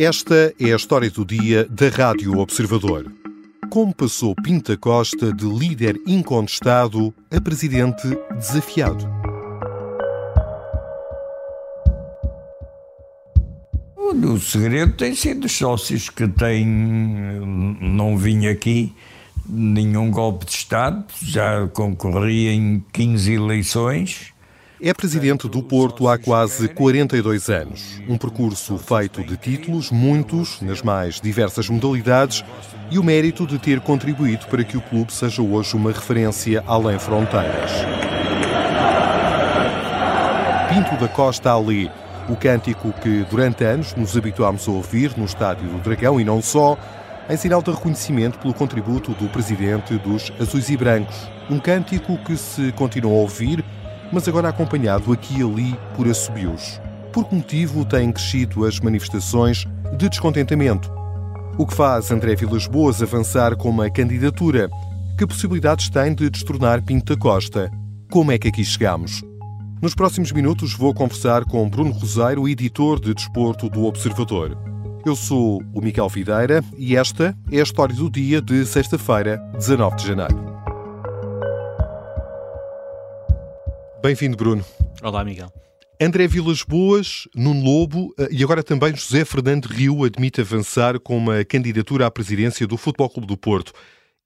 Esta é a história do dia da Rádio Observador. Como passou Pinta Costa de líder incontestado a presidente desafiado? O segredo tem sido os sócios que têm. Não vim aqui nenhum golpe de Estado, já concorri em 15 eleições é presidente do Porto há quase 42 anos. Um percurso feito de títulos, muitos, nas mais diversas modalidades, e o mérito de ter contribuído para que o clube seja hoje uma referência além fronteiras. Pinto da Costa Ali, o cântico que durante anos nos habituámos a ouvir no Estádio do Dragão e não só, em sinal de reconhecimento pelo contributo do presidente dos Azuis e Brancos. Um cântico que se continua a ouvir mas agora acompanhado aqui e ali por assobios. Por que motivo têm crescido as manifestações de descontentamento? O que faz André Vilas Boas avançar com uma candidatura? Que possibilidades tem de destornar Pinto da Costa? Como é que aqui chegamos? Nos próximos minutos vou conversar com Bruno Roseiro, editor de desporto do Observador. Eu sou o Miguel Videira e esta é a história do dia de sexta-feira, 19 de janeiro. Bem-vindo, Bruno. Olá, Miguel. André Vilas Boas, Nuno Lobo eh, e agora também José Fernando Rio admite avançar com uma candidatura à presidência do Futebol Clube do Porto.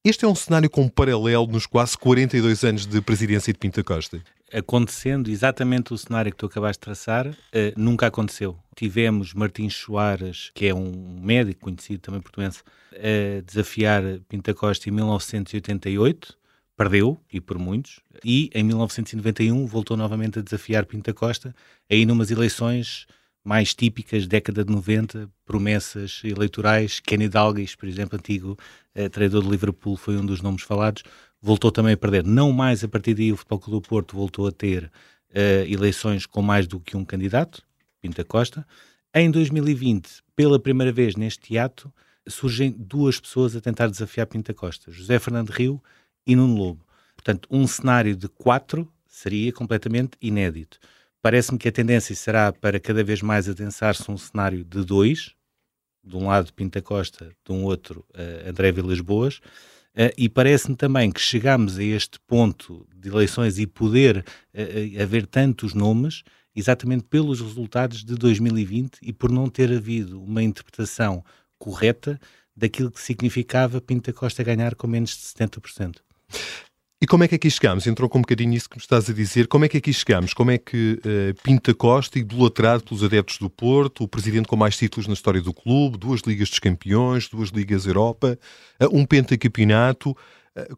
Este é um cenário com paralelo nos quase 42 anos de presidência de Pinta Costa. Acontecendo exatamente o cenário que tu acabaste de traçar, uh, nunca aconteceu. Tivemos Martins Soares, que é um médico conhecido também português, a desafiar Pinta Costa em 1988 perdeu, e por muitos, e em 1991 voltou novamente a desafiar Pinta Costa, aí numas eleições mais típicas, década de 90, promessas eleitorais, Kenny Dalglish, por exemplo, antigo eh, treinador de Liverpool, foi um dos nomes falados, voltou também a perder. Não mais a partir daí o Futebol Clube do Porto voltou a ter eh, eleições com mais do que um candidato, Pinta Costa. Em 2020, pela primeira vez neste ato, surgem duas pessoas a tentar desafiar Pinta Costa, José Fernando Rio e Nuno Lobo. Portanto, um cenário de quatro seria completamente inédito. Parece-me que a tendência será para cada vez mais adensar-se um cenário de dois, de um lado Pinta Costa, de um outro uh, André Vilas Boas, uh, e parece-me também que chegamos a este ponto de eleições e poder uh, haver tantos nomes exatamente pelos resultados de 2020 e por não ter havido uma interpretação correta daquilo que significava Pinta Costa ganhar com menos de 70%. E como é que aqui chegamos? Entrou com um bocadinho isso que me estás a dizer. Como é que aqui chegamos? Como é que uh, Pinta Costa, idolatrado pelos adeptos do Porto, o presidente com mais títulos na história do clube, duas Ligas dos Campeões, duas Ligas Europa, uh, um pentacampeonato,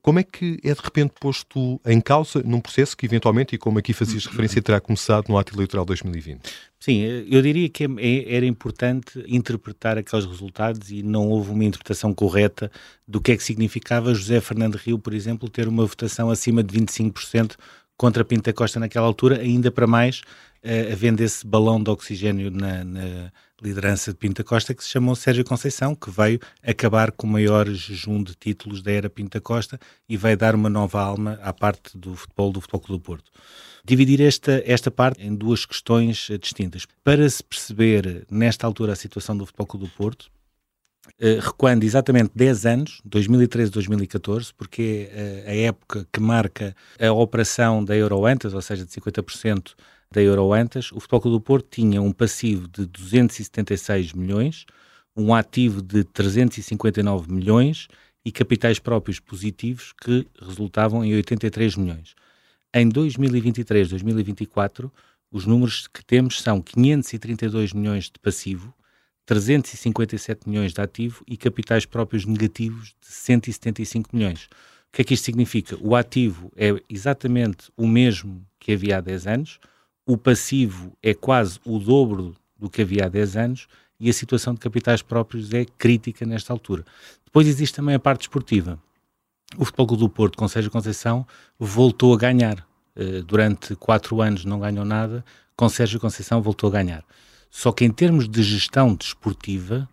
como é que é de repente posto em causa num processo que eventualmente, e como aqui fazias referência, terá começado no ato eleitoral 2020? Sim, eu diria que é, é, era importante interpretar aqueles resultados e não houve uma interpretação correta do que é que significava José Fernando Rio, por exemplo, ter uma votação acima de 25% contra Pinta Costa naquela altura, ainda para mais uh, havendo esse balão de oxigênio na, na, liderança de Pinta Costa que se chamou Sérgio Conceição, que veio acabar com o maior jejum de títulos da era Pinta Costa e veio dar uma nova alma à parte do futebol do Futebol Clube do Porto. Dividir esta, esta parte em duas questões uh, distintas. Para se perceber, nesta altura, a situação do Futebol Clube do Porto, Uh, recuando exatamente 10 anos, 2013-2014, porque é a época que marca a operação da Euroantas, ou seja, de 50% da Euroantas, o Futebol Clube do Porto tinha um passivo de 276 milhões, um ativo de 359 milhões e capitais próprios positivos que resultavam em 83 milhões. Em 2023-2024, os números que temos são 532 milhões de passivo, 357 milhões de ativo e capitais próprios negativos de 175 milhões. O que é que isto significa? O ativo é exatamente o mesmo que havia há 10 anos, o passivo é quase o dobro do que havia há 10 anos e a situação de capitais próprios é crítica nesta altura. Depois existe também a parte esportiva. O Futebol Clube do Porto, com Sérgio Conceição, voltou a ganhar. Uh, durante quatro anos não ganhou nada, com Sérgio Conceição voltou a ganhar. Só que em termos de gestão desportiva,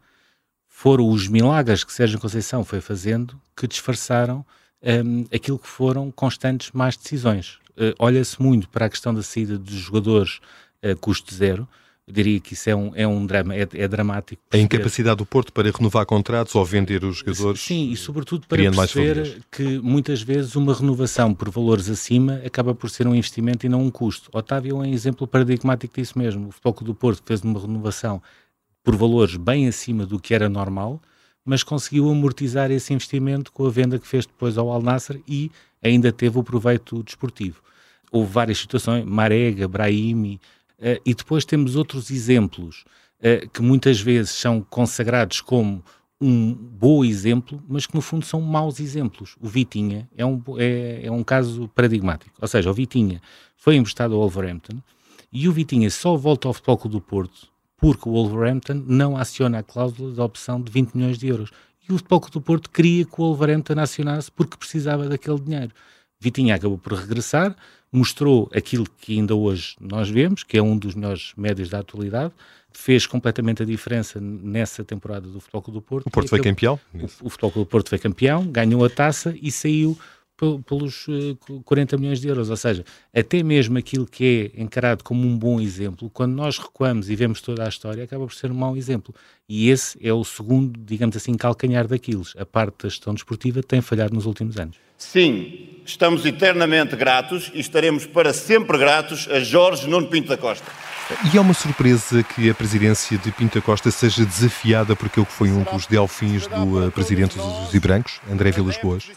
foram os milagres que Sérgio Conceição foi fazendo que disfarçaram um, aquilo que foram constantes más decisões. Uh, olha-se muito para a questão da saída dos jogadores a uh, custo zero, Eu diria que isso é um, é um drama, é, é dramático. A incapacidade do Porto para renovar contratos ou vender os jogadores. Sim, e sobretudo para perceber que muitas vezes uma renovação por valores acima acaba por ser um investimento e não um custo. Otávio é um exemplo paradigmático disso mesmo. O Futebol do Porto fez uma renovação por valores bem acima do que era normal, mas conseguiu amortizar esse investimento com a venda que fez depois ao Al Nasser e ainda teve o proveito desportivo. Houve várias situações, Marega, Brahimi, Uh, e depois temos outros exemplos uh, que muitas vezes são consagrados como um bom exemplo, mas que no fundo são maus exemplos. O Vitinha é um, é, é um caso paradigmático. Ou seja, o Vitinha foi emprestado ao Wolverhampton e o Vitinha só volta ao Futebol do Porto porque o Wolverhampton não aciona a cláusula de opção de 20 milhões de euros. E o Futebol do Porto queria que o Wolverhampton acionasse porque precisava daquele dinheiro. Vitinha acabou por regressar, mostrou aquilo que ainda hoje nós vemos, que é um dos melhores médios da atualidade, fez completamente a diferença nessa temporada do Futebol Clube do Porto. O Porto foi campeão? O, o Futebol Clube do Porto foi campeão, ganhou a taça e saiu pelos 40 eh, milhões de euros. Ou seja, até mesmo aquilo que é encarado como um bom exemplo, quando nós recuamos e vemos toda a história, acaba por ser um mau exemplo. E esse é o segundo, digamos assim, calcanhar daqueles. A parte da gestão desportiva tem falhado nos últimos anos. Sim, estamos eternamente gratos e estaremos para sempre gratos a Jorge Nuno Pinto da Costa. E é uma surpresa que a presidência de Pinto da Costa seja desafiada por aquele que foi um dos delfins do uh, presidente dos e Brancos, André Vilas Boas?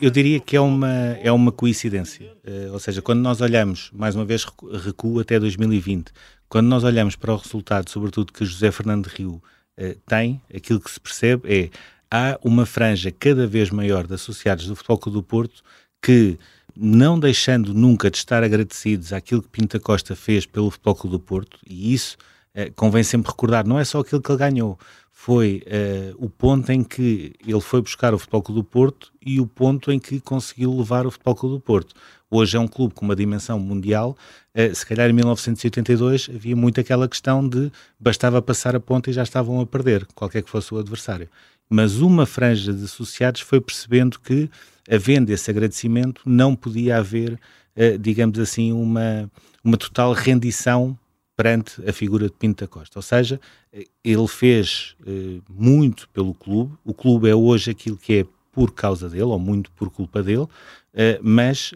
Eu diria que é uma, é uma coincidência. Uh, ou seja, quando nós olhamos, mais uma vez recuo até 2020, quando nós olhamos para o resultado, sobretudo que José Fernando Rio uh, tem, aquilo que se percebe é há uma franja cada vez maior de associados do Futebol Clube do Porto que, não deixando nunca de estar agradecidos àquilo que Pinta Costa fez pelo Futebol Clube do Porto, e isso eh, convém sempre recordar, não é só aquilo que ele ganhou, foi eh, o ponto em que ele foi buscar o Futebol Clube do Porto e o ponto em que conseguiu levar o Futebol Clube do Porto. Hoje é um clube com uma dimensão mundial. Uh, se calhar em 1982 havia muito aquela questão de bastava passar a ponta e já estavam a perder, qualquer que fosse o adversário mas uma franja de associados foi percebendo que, havendo esse agradecimento, não podia haver, uh, digamos assim, uma, uma total rendição perante a figura de Pinto da Costa. Ou seja, ele fez uh, muito pelo clube, o clube é hoje aquilo que é por causa dele, ou muito por culpa dele, uh, mas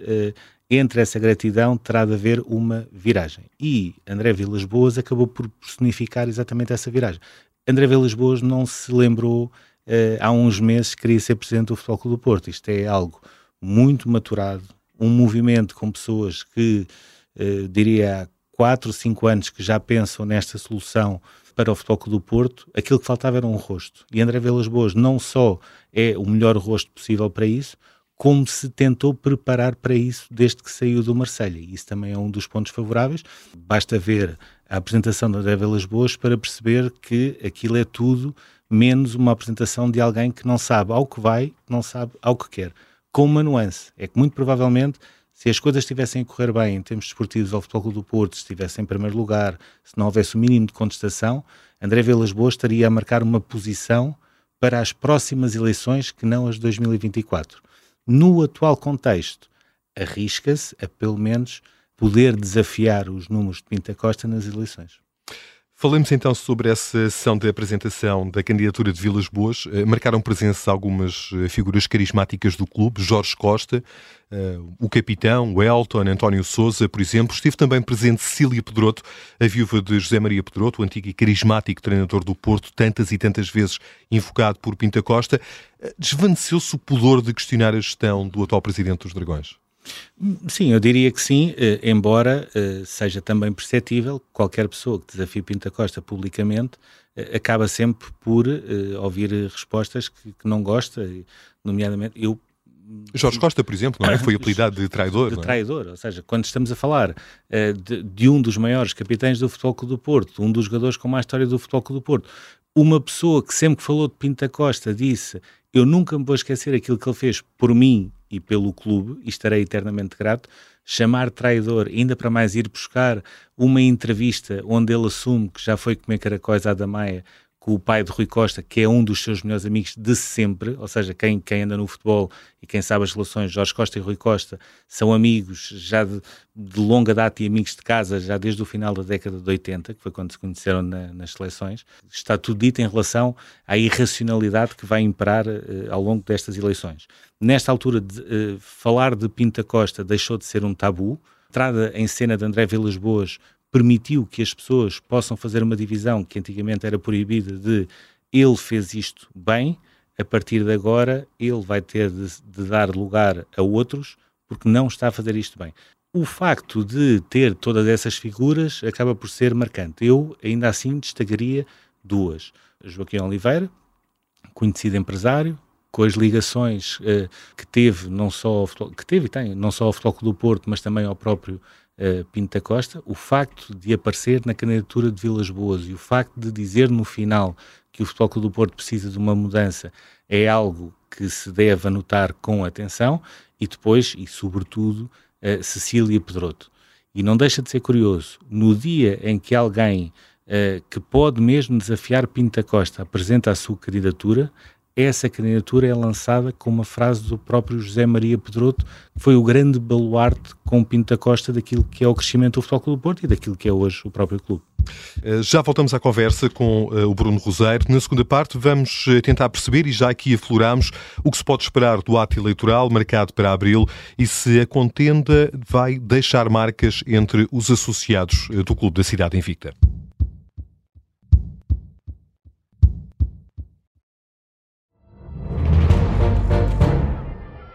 entre essa gratidão terá de haver uma viragem. E André Vilas Boas acabou por personificar exatamente essa viragem. André Vilas Boas não se lembrou uh, há uns meses queria ser presidente do Futebol Clube do Porto. Isto é algo muito maturado, um movimento com pessoas que, uh, diria, 4 ou 5 anos que já pensam nesta solução para o Futebol Clube do Porto, aquilo que faltava era um rosto. E André Velas Boas não só é o melhor rosto possível para isso, como se tentou preparar para isso desde que saiu do Marselha. Isso também é um dos pontos favoráveis. Basta ver a apresentação de André Velas Boas para perceber que aquilo é tudo menos uma apresentação de alguém que não sabe ao que vai, não sabe ao que quer. Com uma nuance. É que muito provavelmente, se as coisas estivessem a correr bem em termos desportivos ao Futebol Clube do Porto, se estivesse em primeiro lugar, se não houvesse o mínimo de contestação, André Velas Boas estaria a marcar uma posição para as próximas eleições que não as de 2024. No atual contexto, arrisca-se a pelo menos poder desafiar os números de Pinta Costa nas eleições. Falemos então sobre essa sessão de apresentação da candidatura de Vilas Boas. Eh, marcaram presença algumas eh, figuras carismáticas do clube, Jorge Costa, eh, o capitão, o Elton, António Souza, por exemplo. Esteve também presente Cecília Pedroto, a viúva de José Maria Pedroto, o antigo e carismático treinador do Porto, tantas e tantas vezes invocado por Pinta Costa. Desvaneceu-se o pudor de questionar a gestão do atual presidente dos Dragões? Sim, eu diria que sim, eh, embora eh, seja também perceptível que qualquer pessoa que desafie Pinta Costa publicamente eh, acaba sempre por ouvir respostas que, que, não gosta, nomeadamente eu Jorge Costa, por exemplo, não é? Foi apelidado de traidor. De é? traidor, ou seja, quando estamos a falar uh, de, de, um dos maiores capitães do Futebol Clube do Porto, um dos jogadores com mais história do Futebol Clube do Porto, uma pessoa que sempre que falou de Pinta Costa disse eu nunca me vou esquecer aquilo que ele fez por mim e pelo clube, e estarei eternamente grato, chamar traidor, ainda para mais ir buscar uma entrevista onde ele assume que já foi comer caracóis à Damaia com o pai de Rui Costa, que é um dos seus melhores amigos de sempre, ou seja, quem, quem anda no futebol e quem sabe as relações, Jorge Costa e Rui Costa, são amigos já de, de longa data e amigos de casa, já desde o final da década de 80, que foi quando se conheceram na, nas seleções. Está tudo dito em relação à irracionalidade que vai imperar uh, ao longo destas eleições. Nesta altura, de, uh, falar de Pinta Costa deixou de ser um tabu. Entrada em cena de André Vilas Boas permitiu que as pessoas possam fazer uma divisão que antigamente era proibida de ele fez isto bem, a partir de agora ele vai ter de, de, dar lugar a outros porque não está a fazer isto bem. O facto de ter todas essas figuras acaba por ser marcante. Eu ainda assim destacaria duas. Joaquim Oliveira, conhecido empresário, com as ligações uh, que teve não só ao, que teve e tem não só ao Futebol do Porto, mas também ao próprio uh, Pinto da Costa, o facto de aparecer na candidatura de Vilas Boas e o facto de dizer no final que o Futebol Clube do Porto precisa de uma mudança é algo que se deve anotar com atenção e depois, e sobretudo, uh, Cecília Pedroto. E não deixa de ser curioso, no dia em que alguém uh, que pode mesmo desafiar Pinto da Costa apresenta a sua candidatura, essa candidatura é lançada com uma frase do próprio José Maria Pedroto, que foi o grande baluarte com Pinto Costa daquilo que é o crescimento do Futebol Clube do Porto e daquilo que é hoje o próprio clube. Eh, já voltamos à conversa com uh, o Bruno Roseiro. Na segunda parte, vamos uh, tentar perceber, e já aqui afloramos, o que se pode esperar do ato eleitoral marcado para abril e se a contenda vai deixar marcas entre os associados do Clube da Cidade Invicta.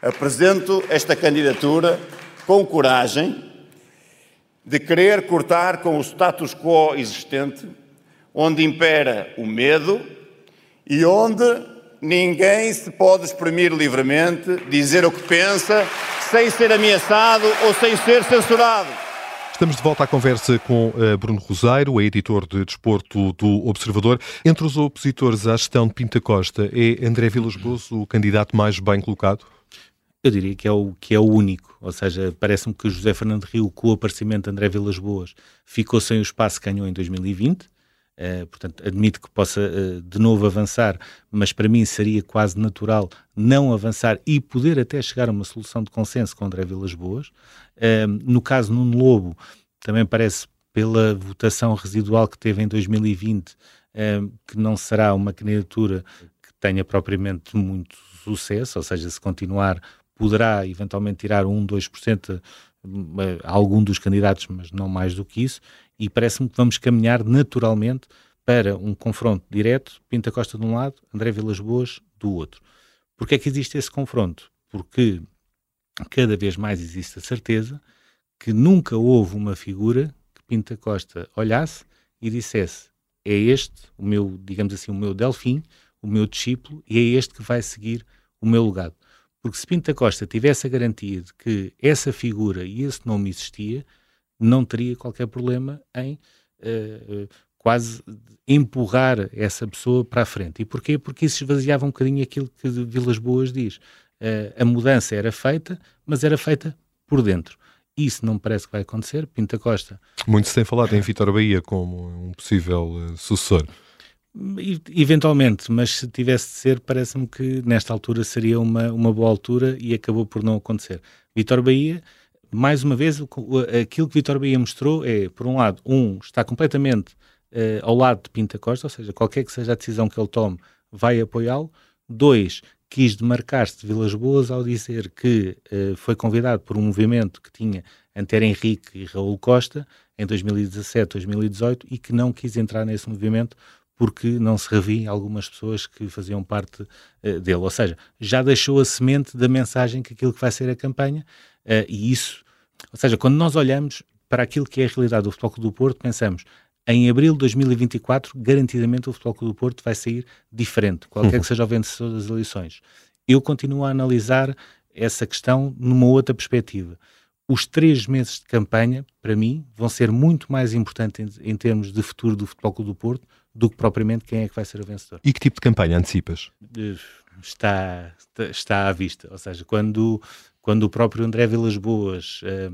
Apresento esta candidatura com coragem de querer cortar com o status quo existente, onde impera o medo e onde ninguém se pode exprimir livremente, dizer o que pensa, sem ser ameaçado ou sem ser censurado. Estamos de volta à conversa com uh, Bruno Rosário, é editor de desporto do Observador. Entre os opositores à gestão de Pinta Costa, é André Vilas Boas o candidato mais bem colocado? Eu diria que é o, que é o único, ou seja, parece-me que José Fernando Rio, com o aparecimento de André Vilas Boas, ficou sem o espaço que ganhou em 2020. Uh, eh, portanto, admito que possa uh, de novo avançar, mas para mim seria quase natural não avançar e poder até chegar a uma solução de consenso com André Vilas Boas. Uh, no caso Nuno Lobo, também parece pela votação residual que teve em 2020, que não será uma candidatura que tenha propriamente muito sucesso, ou seja, se continuar poderá eventualmente tirar 1, 2% a algum dos candidatos, mas não mais do que isso, e parece-me que vamos caminhar naturalmente para um confronto direto, Pinta Costa de um lado, André Vilas Boas do outro. Porquê é que existe esse confronto? Porque cada vez mais existe a certeza que nunca houve uma figura que Pinta Costa olhasse e dissesse é este o meu, digamos assim, o meu delfim, o meu discípulo, e é este que vai seguir o meu legado. Porque se Pinto Costa tivesse a garantia de que essa figura e esse nome existia, não teria qualquer problema em uh, quase empurrar essa pessoa para a frente. E porquê? Porque isso esvaziava um bocadinho aquilo que Vilas Boas diz. Uh, a mudança era feita, mas era feita por dentro. Isso não me parece que vai acontecer. Pinta Costa. Muito se tem falado em Vitor Bahia como um possível sucessor. Eventualmente, mas se tivesse de ser, parece-me que nesta altura seria uma, uma boa altura e acabou por não acontecer. Vitor Bahia, mais uma vez, aquilo que Vitor Bahia mostrou é, por um lado, um, está completamente uh, ao lado de Pinta Costa, ou seja, qualquer que seja a decisão que ele tome, vai apoiá-lo. Dois, quis demarcar-se de Vilas Boas ao dizer que uh, foi convidado por um movimento que tinha Antero Henrique e Raul Costa em 2017, 2018 e que não quis entrar nesse movimento porque não se revia algumas pessoas que faziam parte uh, dele. Ou seja, já deixou a semente da mensagem que aquilo que vai ser a campanha uh, e isso, ou seja, quando nós olhamos para aquilo que é a realidade do Futebol do Porto, pensamos em abril de 2024, garantidamente o Futebol Clube do Porto vai sair diferente, qualquer Uhum. que seja o vencedor das eleições. Eu continuo a analisar essa questão numa outra perspectiva. Os três meses de campanha, para mim, vão ser muito mais importantes em, em termos de futuro do Futebol Clube do Porto do que propriamente quem é que vai ser o vencedor. E que tipo de campanha antecipas? Eh, Está, está à vista. Ou seja, quando, quando o próprio André Vilas Boas, eh,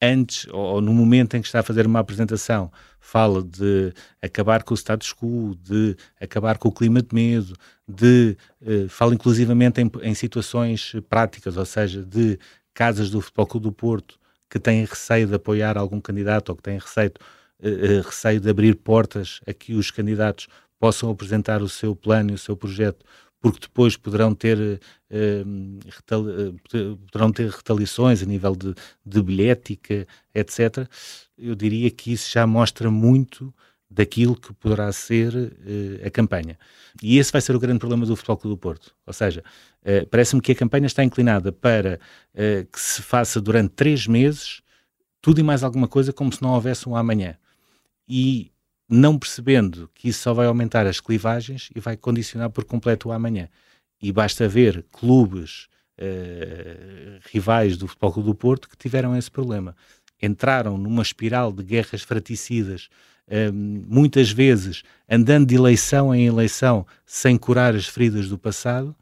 antes ou, no momento em que está a fazer uma apresentação, fala de acabar com o status quo, de acabar com o clima de medo, de eh, fala inclusivamente em, em situações práticas, ou seja, de casas do Futebol Clube do Porto que têm receio de apoiar algum candidato ou que têm receio, eh, receio de abrir portas a que os candidatos possam apresentar o seu plano e o seu projeto, porque depois poderão ter, eh, retal- eh, poderão ter retaliações a nível de, de bilhética, etc. Eu diria que isso já mostra muito daquilo que poderá ser eh, a campanha. E esse vai ser o grande problema do Futebol Clube do Porto. Ou seja, eh, parece-me que a campanha está inclinada para eh, que se faça durante três meses tudo e mais alguma coisa como se não houvesse um amanhã. E não percebendo que isso só vai aumentar as clivagens e vai condicionar por completo o amanhã. E basta ver clubes rivais do Futebol Clube do Porto que tiveram esse problema. Entraram numa espiral de guerras fraticidas, eh, muitas vezes andando de eleição em eleição sem curar as feridas do passado,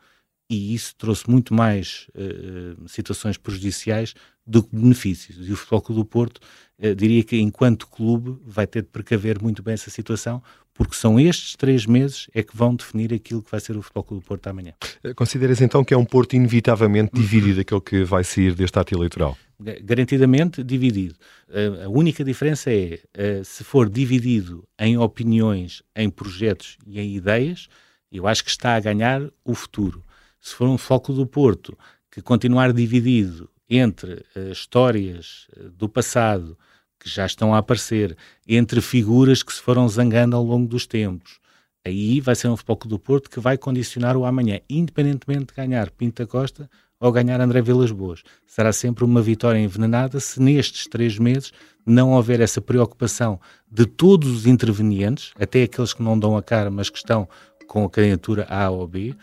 e isso trouxe muito mais eh, situações prejudiciais do que benefícios. E o Futebol Clube do Porto, eh, diria que enquanto clube, vai ter de precaver muito bem essa situação, porque são estes três meses é que vão definir aquilo que vai ser o Futebol Clube do Porto amanhã. Consideras então que é um Porto inevitavelmente dividido aquele que vai sair deste ato eleitoral? Ga- Garantidamente dividido. Eh, a única diferença é, eh, se for dividido em opiniões, em projetos e em ideias, eu acho que está a ganhar o futuro. Se for um foco do Porto que continuar dividido entre eh, histórias eh, do passado que já estão a aparecer, entre figuras que se foram zangando ao longo dos tempos, aí vai ser um Clube do Porto que vai condicionar o amanhã, independentemente de ganhar Pinto da Costa ou ganhar André Vilas Boas. Será sempre uma vitória envenenada se nestes três meses não houver essa preocupação de todos os intervenientes, até aqueles que não dão a cara, mas que estão com a candidatura A ou B,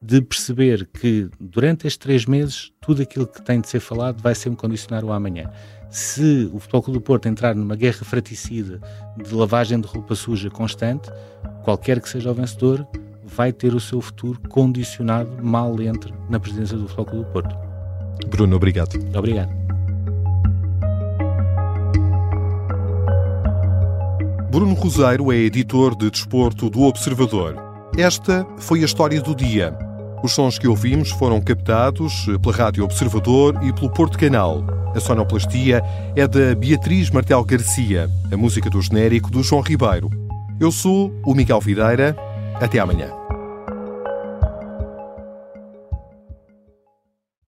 de perceber que durante estes três meses tudo aquilo que tem de ser falado vai sempre condicionar o amanhã. Se o Futebol Clube do Porto entrar numa guerra fraticida de lavagem de roupa suja constante, qualquer que seja o vencedor, vai ter o seu futuro condicionado mal entre na presidência do Futebol Clube do Porto. Bruno, obrigado. Obrigado. Bruno Roseiro é editor de desporto do Observador. Esta foi a história do dia. Os sons que ouvimos foram captados pela Rádio Observador e pelo Porto Canal. A sonoplastia é da Beatriz Martel Garcia, a música do genérico do João Ribeiro. Eu sou o Miguel Videira. Até amanhã.